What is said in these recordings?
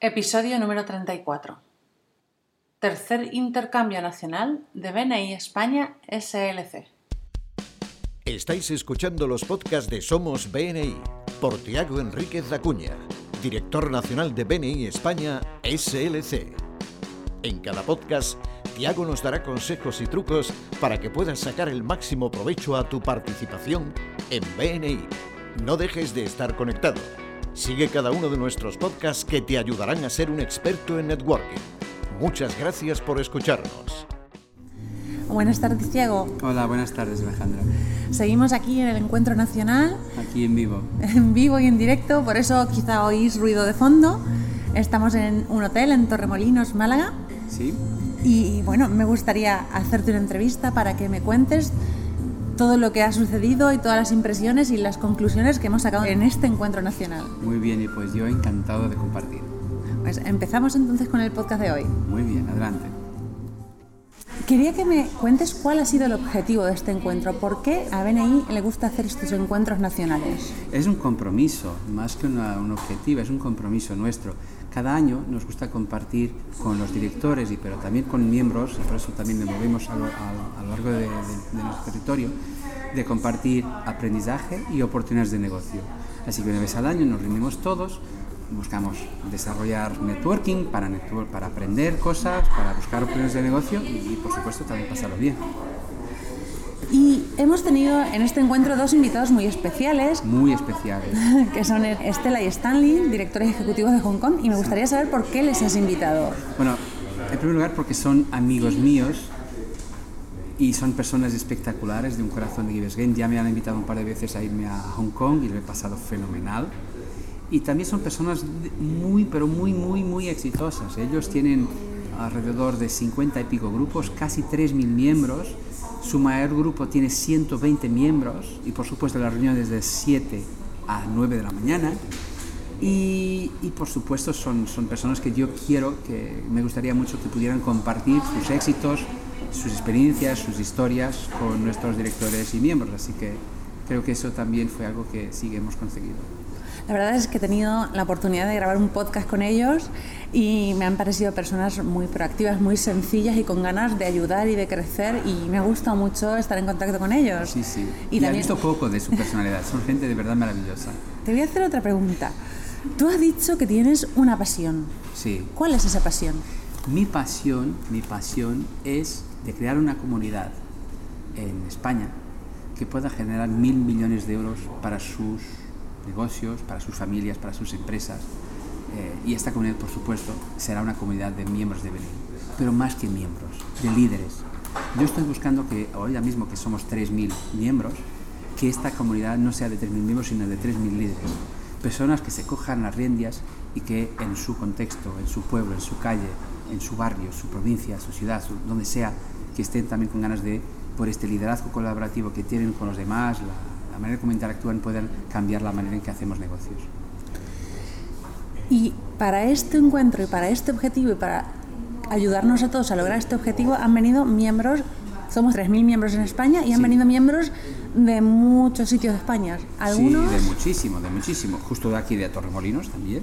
Episodio número 34. Tercer intercambio nacional de BNI España SLC. Estáis escuchando los podcasts de Somos BNI por Tiago Enríquez Acuña, director nacional de BNI España SLC. En cada podcast, Tiago nos dará consejos y trucos para que puedas sacar el máximo provecho a tu participación en BNI. No dejes de estar conectado. Sigue cada uno de nuestros podcasts que te ayudarán a ser un experto en networking. Muchas gracias por escucharnos. Buenas tardes, Tiago. Hola, buenas tardes, Alejandra. Seguimos aquí en el Encuentro Nacional, Aquí en vivo. en vivo y en directo, por eso quizá oís ruido de fondo. Estamos en un hotel en Torremolinos, Málaga. ¿Sí? Y bueno, me gustaría hacerte una entrevista para que me cuentes todo lo que ha sucedido y todas las impresiones y las conclusiones que hemos sacado en este encuentro nacional. Muy bien, y pues yo encantado de compartir. Pues empezamos entonces con el podcast de hoy. Muy bien, adelante. Quería que me cuentes cuál ha sido el objetivo de este encuentro, por qué a BNI le gusta hacer estos encuentros nacionales. Es un compromiso, más que una- un objetivo, es un compromiso nuestro. Cada año nos gusta compartir con los directores, y, pero también con miembros, y por eso también nos movemos a lo, a- largo de, de- territorio, de compartir aprendizaje y oportunidades de negocio. Así que una vez al año nos reunimos todos, buscamos desarrollar networking para, network, para aprender cosas, para buscar oportunidades de negocio y, por supuesto también pasarlo bien. Y hemos tenido en este encuentro dos invitados muy especiales, Muy especiales. que son Estela y Stanley, directores ejecutivos de Hong Kong, y me gustaría saber por qué les has invitado. Bueno, en primer lugar porque son amigos míos y son personas espectaculares de un corazón de Gives Game. Ya me han invitado un par de veces a irme a Hong Kong y lo he pasado fenomenal. Y también son personas muy, pero muy, muy, muy exitosas. Ellos tienen alrededor de 50 y pico grupos, casi 3.000 miembros. Su mayor grupo tiene 120 miembros y por supuesto las reuniones de 7 a 9 de la mañana. Y, por supuesto son, son personas que yo quiero, que me gustaría mucho que pudieran compartir sus éxitos, sus experiencias, sus historias con nuestros directores y miembros. Así que creo que eso también fue algo que sí que hemos conseguido. La verdad es que he tenido la oportunidad de grabar un podcast con ellos y me han parecido personas muy proactivas, muy sencillas y con ganas de ayudar y de crecer y me ha gustado mucho estar en contacto con ellos. Sí, sí. Y Y, he también visto poco de su personalidad. Son gente de verdad maravillosa. te voy a hacer otra pregunta. Tú has dicho que tienes una pasión. Sí. ¿Cuál es esa pasión? Mi pasión, mi pasión es de crear una comunidad en España que pueda generar mil millones de euros para sus negocios, para sus familias, para sus empresas. Eh, y esta comunidad, por supuesto, será una comunidad de miembros de Belén, pero más que miembros, de líderes. Yo estoy buscando que, ahora mismo que somos 3.000 miembros, que esta comunidad no sea de 3.000 miembros, sino de 3.000 líderes. Personas que se cojan las riendas y que en su contexto, en su pueblo, en su calle, en su barrio, su provincia, su ciudad, su- donde sea, que estén también con ganas de, por este liderazgo colaborativo que tienen con los demás, la, la manera como interactúan, puedan cambiar la manera en que hacemos negocios. Y para este encuentro y para este objetivo y para ayudarnos a todos a lograr este objetivo han venido miembros, somos 3.000 miembros en España y han Sí. venido miembros de muchos sitios de España. Algunos... Sí, de muchísimo, de muchísimo. Justo de aquí de Torremolinos también.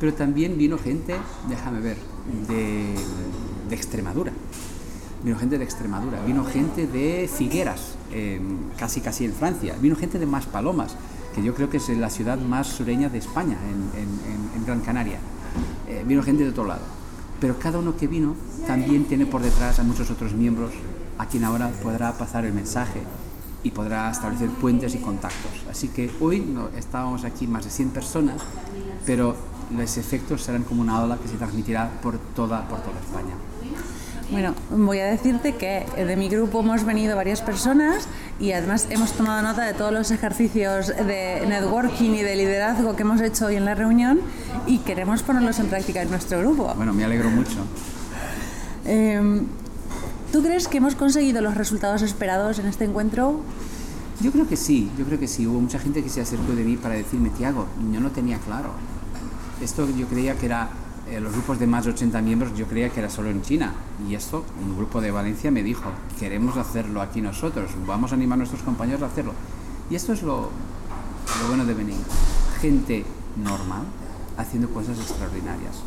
Pero también vino gente, déjame ver, de, de Extremadura. Vino gente de Extremadura, vino gente de Figueras, en- casi casi en Francia. Vino gente de Maspalomas, que yo creo que es la ciudad más sureña de España, en- en- en Gran Canaria. Eh, vino gente de otro lado. Pero cada uno que vino también tiene por detrás a muchos otros miembros a quien ahora podrá pasar el mensaje y podrá establecer puentes y contactos. Así que hoy no, estábamos aquí más de 100 personas, pero los efectos serán como una ola que se transmitirá por toda, por toda España. Bueno, voy a decirte que de mi grupo hemos venido varias personas y además hemos tomado nota de todos los ejercicios de networking y de liderazgo que hemos hecho hoy en la reunión y queremos ponerlos en práctica en nuestro grupo. Bueno, me alegro mucho. Eh, ¿Tú crees que hemos conseguido los resultados esperados en este encuentro? Yo creo que sí, yo creo que sí. Hubo mucha gente que se acercó de mí para decirme, Tiago, yo no tenía claro. Esto yo creía que era, eh, los grupos de más de 80 miembros, yo creía que era solo en China. Y esto, un grupo de Valencia me dijo, queremos hacerlo aquí nosotros, vamos a animar a nuestros compañeros a hacerlo. Y esto es lo, lo bueno de venir. Gente normal, haciendo cosas extraordinarias.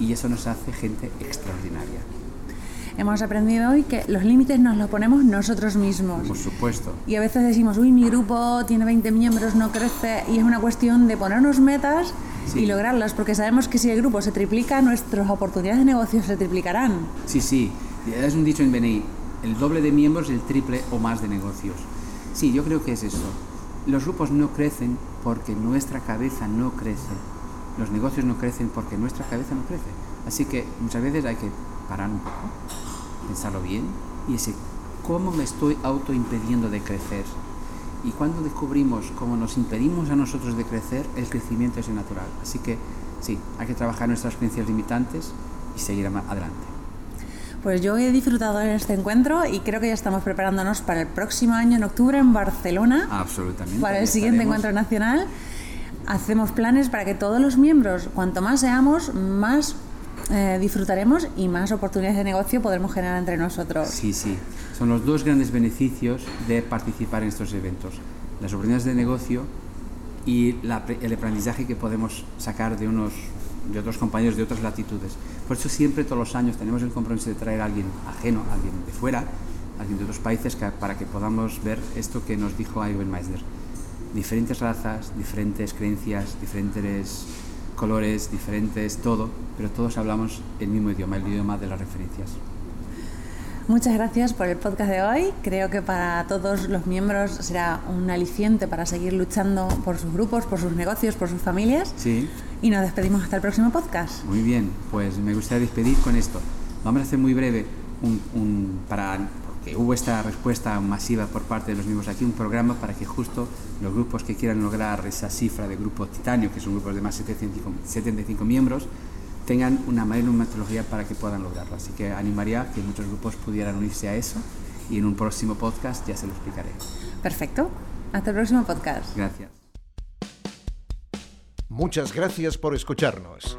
Y eso nos hace gente extraordinaria. Hemos aprendido hoy que los límites nos los ponemos nosotros mismos. Por supuesto. Y a veces decimos, uy, mi grupo tiene 20 miembros, no crece, y es una cuestión de ponernos metas Sí. y lograrlas, porque sabemos que si el grupo se triplica, nuestras oportunidades de negocio se triplicarán. Sí, sí. Es un dicho en BNI, el doble de miembros, el triple o más de negocios. Sí, yo creo que es eso. Los grupos no crecen porque nuestra cabeza no crece. Los negocios no crecen porque nuestra cabeza no crece. Así que muchas veces hay que parar un poco, pensarlo bien y decir, ¿cómo me estoy autoimpidiendo de crecer? Y cuando descubrimos cómo nos impedimos a nosotros de crecer, el crecimiento es natural. Así que sí, hay que trabajar nuestras creencias limitantes y seguir adelante. Pues yo he disfrutado en este encuentro y creo que ya estamos preparándonos para el próximo año en octubre en Barcelona, Absolutamente. para el siguiente estaremos. encuentro nacional. Hacemos planes para que todos los miembros, cuanto más seamos, más eh, disfrutaremos y más oportunidades de negocio podremos generar entre nosotros. Sí, sí. Son los dos grandes beneficios de participar en estos eventos. Las oportunidades de negocio y el aprendizaje que podemos sacar de, unos, de otros compañeros de otras latitudes. Por eso siempre, todos los años, tenemos el compromiso de traer a alguien ajeno, alguien de fuera, alguien de otros países, para que podamos ver esto que nos dijo Ivan Meisner. Diferentes razas, diferentes creencias, diferentes colores, diferentes todo, pero todos hablamos el mismo idioma, el idioma de las referencias. Muchas gracias por el podcast de hoy. Creo que para todos los miembros será un aliciente para seguir luchando por sus grupos, por sus negocios, por sus familias. Sí. Y nos despedimos hasta el próximo podcast. Muy bien, pues me gustaría despedir con esto. Vamos a hacer muy breve un, un- para porque hubo esta respuesta masiva por parte de los miembros aquí, un programa para que justo los grupos que quieran lograr esa cifra de grupo titanio, que son grupos de más de 75, 75 miembros, tengan una mayor metodología para que puedan lograrlo. Así que animaría a que muchos grupos pudieran unirse a eso y en un próximo podcast ya se lo explicaré. Perfecto. Hasta el próximo podcast. Gracias. Muchas gracias por escucharnos.